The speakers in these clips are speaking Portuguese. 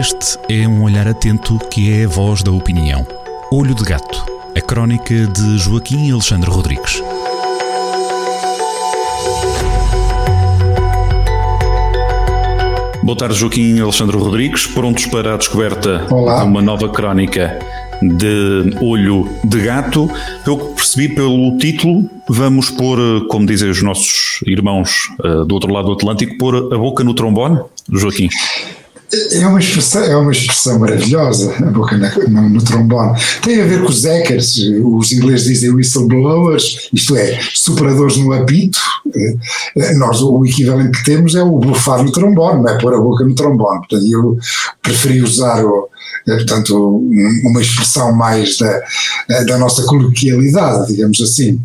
Este é um olhar atento que é a voz da opinião. Olho de Gato, a crónica de Joaquim Alexandre Rodrigues. Boa tarde, Joaquim Alexandre Rodrigues. Prontos para a descoberta Olá. de uma nova crónica de Olho de Gato. Eu percebi pelo título, vamos pôr, como dizem os nossos irmãos uh, do outro lado do Atlântico, pôr a boca no trombone, Joaquim. É uma, expressão, é uma expressão maravilhosa, a boca no, no, trombone. Tem a ver com os hackers, os ingleses dizem whistleblowers, isto é, superadores no apito. Nós, o equivalente que temos é o bufar no trombone, não é pôr a boca no trombone. Portanto, eu preferi usar o, portanto, uma expressão mais da, da nossa coloquialidade, digamos assim.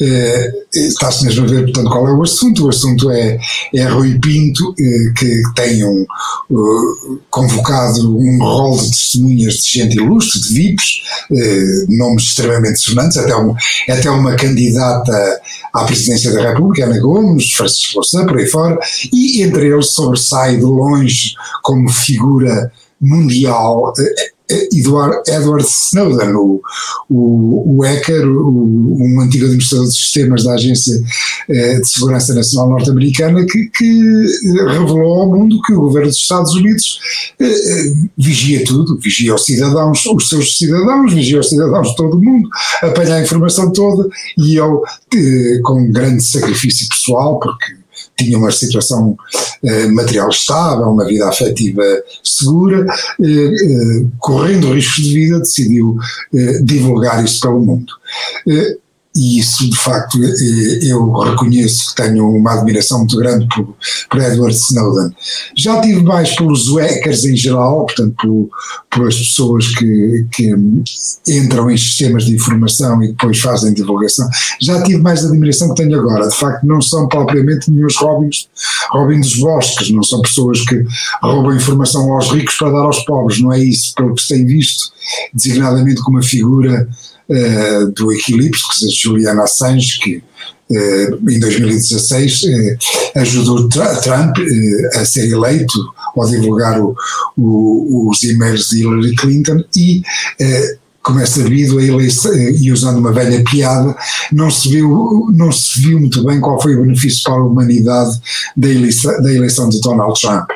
Eh, está-se mesmo a ver, portanto, qual é o assunto. O assunto é, é Rui Pinto, eh, que tem um, uh, convocado um rol de testemunhas de gente ilustre, de VIPs, nomes extremamente sonantes, até, um, até uma candidata à presidência da República, Ana Gomes, Francisco Louçã, por aí fora, e entre eles sobressai de longe como figura mundial Edward, Edward Snowden, o, o, o hacker, o, um antigo administrador de sistemas da Agência eh, de Segurança Nacional Norte-Americana, que, que, revelou ao mundo que o governo dos Estados Unidos eh, eh, vigia tudo, vigia os cidadãos, os seus cidadãos, vigia os cidadãos de todo o mundo, apanha a informação toda e eu, eh, com grande sacrifício pessoal, porque tinha uma situação eh, material estável, uma vida afetiva segura, eh, eh, correndo riscos de vida, decidiu eh, divulgar isso pelo mundo. E isso de facto eh, eu reconheço que tenho uma admiração muito grande por, por Edward Snowden. Já tive mais pelos hackers em geral, portanto por, por as pessoas que, que, entram em sistemas de informação e depois fazem divulgação. Já tive mais admiração que tenho agora. De facto não são propriamente nenhum robins, robins dos bosques, não são pessoas que roubam informação aos ricos para dar aos pobres, não é isso, pelo que se tem visto, designadamente como uma figura uh, do Equilíbrio, que é Juliana Assange, que uh, em 2016 uh, eh, ajudou Trump a ser eleito ao divulgar o, o, os e-mails de Hillary Clinton e como é sabido, a eleição, e usando uma velha piada, não se, viu, não se viu muito bem qual foi o benefício para a humanidade da eleição, da eleição de Donald Trump.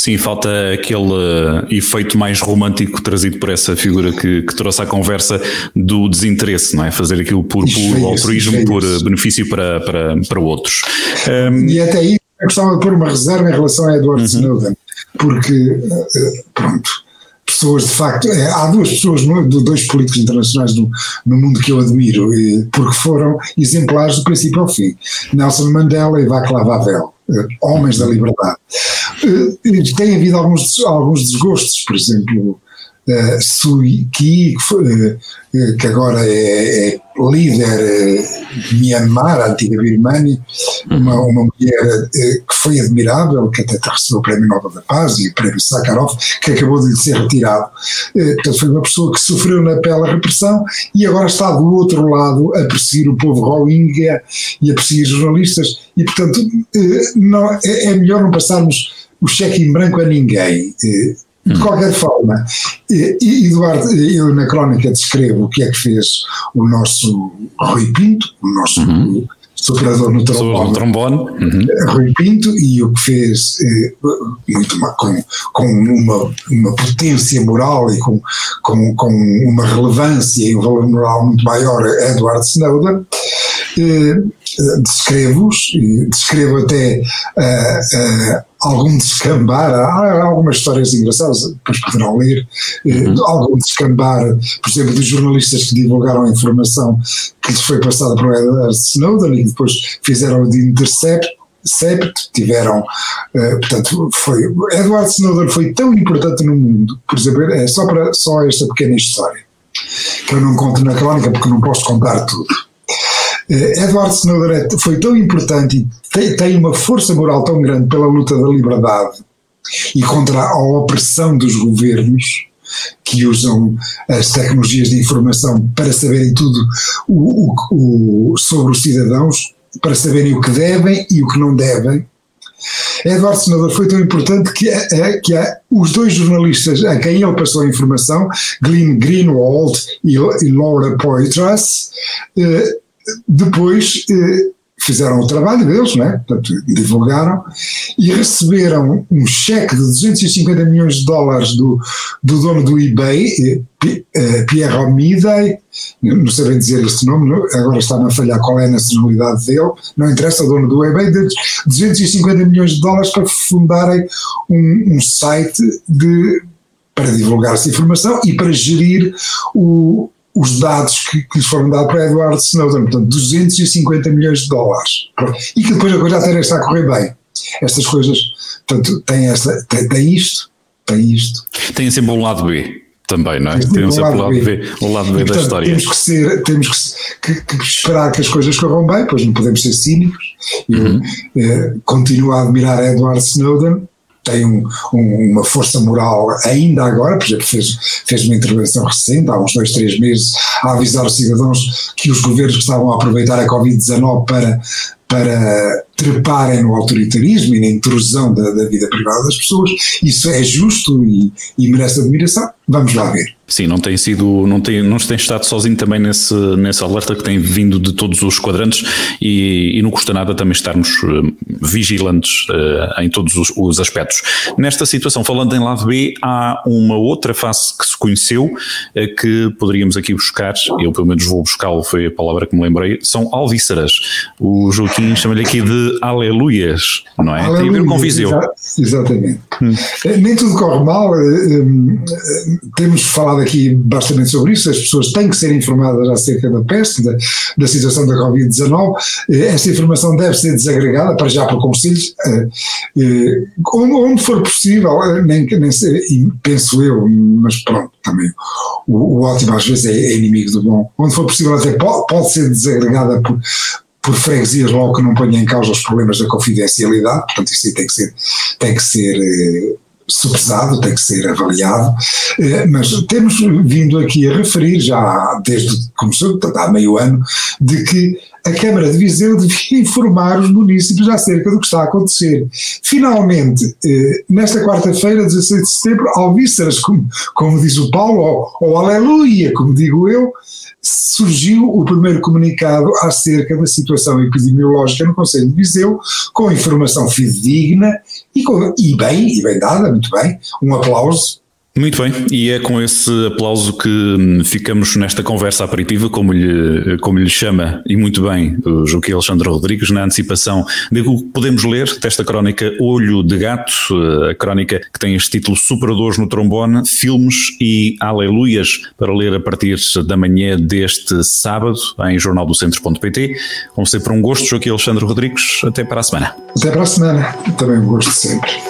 Sim, falta aquele uh, efeito mais romântico trazido por essa figura que, que, trouxe à conversa do desinteresse, não é? Fazer aquilo por, por altruísmo, por uh, benefício para, para, para outros. Um, e até aí eu gostava de pôr uma reserva em relação a Edward uh -huh. Snowden, porque, uh, pronto, pessoas de facto, é, há duas pessoas, dois políticos internacionais no, no mundo que eu admiro, porque foram exemplares do princípio ao fim, Nelson Mandela e Václav Havel homens da liberdade. Tem havido alguns, alguns desgostos, por exemplo, uh, Sui Ki, uh, que agora é, é líder de Myanmar, a antiga Birmania, uma, uhum. uma mulher uh, que foi admirável, que até recebeu o Prémio Nobel da Paz e o Prémio Sakharov, que acabou de lhe ser retirado. portanto, foi uma pessoa que sofreu na pele a repressão e agora está do outro lado a perseguir o povo Rohingya e a perseguir jornalistas e, portanto, não, é, é melhor não passarmos o cheque em branco a ninguém. De qualquer forma, Eduardo, eu na crónica descrevo o que é que fez o nosso Rui Pinto, o nosso uhum. soprador no trombone, no trombone. Uhum. Rui Pinto, e o que fez eh, muito com, com uma, uma potência moral e com, com, com uma relevância e um valor moral muito maior, Edward Snowden. Eh, descrevo-os, descrevo até uh, uh, algum descambar, há algumas histórias engraçadas, depois poderão ler, uhum. algum descambar, por exemplo, dos jornalistas que divulgaram a informação que lhes foi passada por Edward Snowden e que depois fizeram de intercept, Sept, tiveram, uh, portanto, foi, Edward Snowden foi tão importante no mundo, por exemplo, é só para só esta pequena história, que eu não conto na crónica porque não posso contar tudo. Uh, Edward Snowden foi tão importante e tem, uma força moral tão grande pela luta da liberdade e contra a opressão dos governos que usam as tecnologias de informação para saberem tudo o, o, o, sobre os cidadãos, para saberem o que devem e o que não devem, Edward Snowden foi tão importante que, é, que é, os dois jornalistas a quem ele passou a informação, Glenn Greenwald e, Laura Poitras, eh, depois eh, fizeram o trabalho deles, né? Portanto, divulgaram, e receberam um cheque de 250 milhões de dólares do, do dono do eBay, eh, Pierre Omidei, não sei bem dizer este nome, agora está-me a falhar qual é a nacionalidade dele, não interessa, dono do eBay, de 250 milhões de dólares para fundarem um, um site de, para divulgar essa informação e para gerir o, os dados que, que lhes foram dados para Edward Snowden, portanto 250 milhões de dólares, e que depois a coisa até está a correr bem. Estas coisas, portanto, tem, esta, tem, tem isto, tem isto. Tem sempre um lado B também, não é? Tem um sempre um lado B, o lado B e, portanto, da história. Temos que ser, temos que, que, que, esperar que as coisas corram bem, pois não podemos ser cínicos. Eu uhum. eh, continuo a admirar Edward Snowden, tem um, um, uma força moral ainda agora, por exemplo, fez, fez uma intervenção recente, há uns dois, três meses, a avisar os cidadãos que os governos que estavam a aproveitar a Covid-19 para, para treparem no autoritarismo e na intrusão da, da, vida privada das pessoas, isso é justo e, e merece admiração. Vamos lá ver. Sim, não tem sido, não tem, não tem estado sozinho também nesse, nesse alerta que tem vindo de todos os quadrantes e, e não custa nada também estarmos eh, vigilantes uh, em todos os, os, aspectos. Nesta situação, falando em lado B, há uma outra face que se conheceu uh, que poderíamos aqui buscar, eu pelo menos vou buscá-lo, foi a palavra que me lembrei, são alvíceras. O Joaquim chama-lhe aqui de aleluias, não é? Aleluia, tem a ver com Viseu. Exatamente. Hum. Nem tudo corre mal, temos falado aqui bastante sobre isso, as pessoas têm que ser informadas acerca da peste, da, da situação da Covid-19. Eh, esta informação deve ser desagregada, para já por conselhos, eh, eh, onde for possível, nem, nem sei, penso eu, mas pronto, também o, o ótimo às vezes é, é, inimigo do bom. Onde for possível, até pode, pode ser desagregada por por freguesias logo que não ponha em causa os problemas da confidencialidade, portanto isso tem que ser, tem que ser sopesado, tem que ser avaliado, eh, mas temos vindo aqui a referir, já desde que começou, há meio ano, de que a Câmara de Viseu devia informar os municípios acerca do que está a acontecer. Finalmente, eh, nesta quarta-feira, 16 de setembro, ao vísceras, como, como diz o Paulo, ou aleluia, como digo eu, surgiu o primeiro comunicado acerca da situação epidemiológica no Conselho de Viseu, com informação fidedigna e, com, e bem, e bem dada, muito bem. Um aplauso muito bem, e é com esse aplauso que hum, ficamos nesta conversa aperitiva, como lhe, como lhe chama, e muito bem, o Joaquim Alexandre Rodrigues, na antecipação de o que podemos ler desta crónica Olho de Gato, a crónica que tem este título Superadores no Trombone, Filmes e Aleluias, para ler a partir da manhã deste sábado, em jornaldocentro.pt. Como sempre, um gosto, Joaquim Alexandre Rodrigues, até para a semana. Até para a semana, também um gosto sempre.